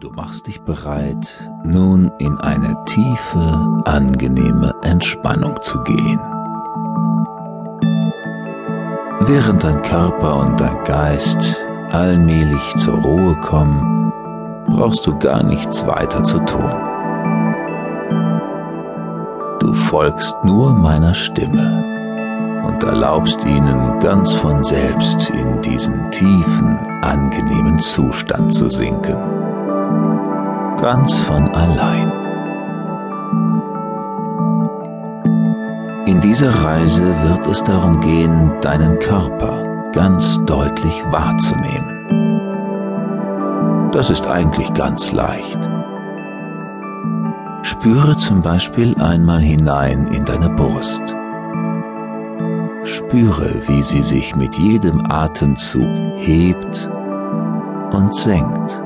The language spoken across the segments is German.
Du machst dich bereit, nun in eine tiefe, angenehme Entspannung zu gehen. Während dein Körper und dein Geist allmählich zur Ruhe kommen, brauchst du gar nichts weiter zu tun. Du folgst nur meiner Stimme und erlaubst ihnen ganz von selbst in diesen tiefen, angenehmen Zustand zu sinken. Ganz von allein. In dieser Reise wird es darum gehen, deinen Körper ganz deutlich wahrzunehmen. Das ist eigentlich ganz leicht. Spüre zum Beispiel einmal hinein in deine Brust. Spüre, wie sie sich mit jedem Atemzug hebt und senkt,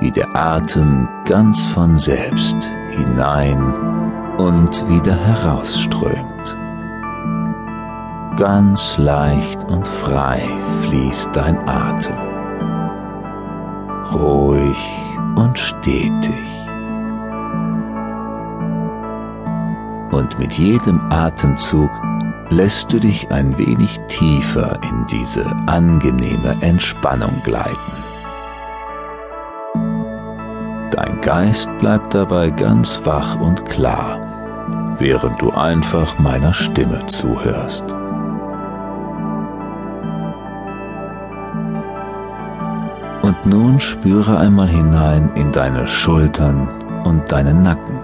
wie der Atem ganz von selbst hinein und wieder herausströmt. Ganz leicht und frei fließt dein Atem, ruhig und stetig. Und mit jedem Atemzug lässt du dich ein wenig tiefer in diese angenehme Entspannung gleiten. Dein Geist bleibt dabei ganz wach und klar, während du einfach meiner Stimme zuhörst. Und nun spüre einmal hinein in deine Schultern und deinen Nacken.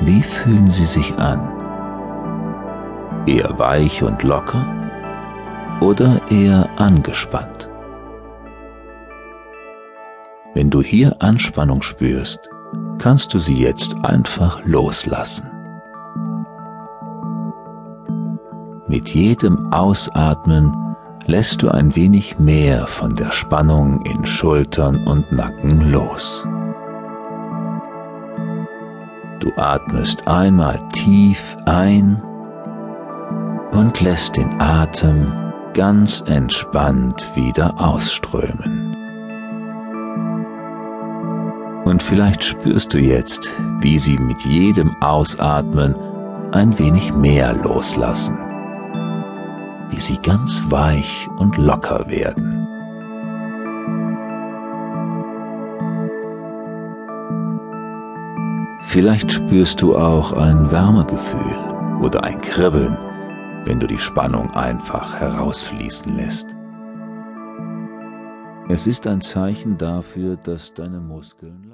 Wie fühlen sie sich an? Eher weich und locker oder eher angespannt? Wenn du hier Anspannung spürst, kannst du sie jetzt einfach loslassen. Mit jedem Ausatmen lässt du ein wenig mehr von der Spannung in Schultern und Nacken los. Du atmest einmal tief ein und lässt den Atem ganz entspannt wieder ausströmen. Und vielleicht spürst du jetzt, wie sie mit jedem Ausatmen ein wenig mehr loslassen, wie sie ganz weich und locker werden. Vielleicht spürst du auch ein Wärmegefühl oder ein Kribbeln, wenn du die Spannung einfach herausfließen lässt. Es ist ein Zeichen dafür, dass deine Muskeln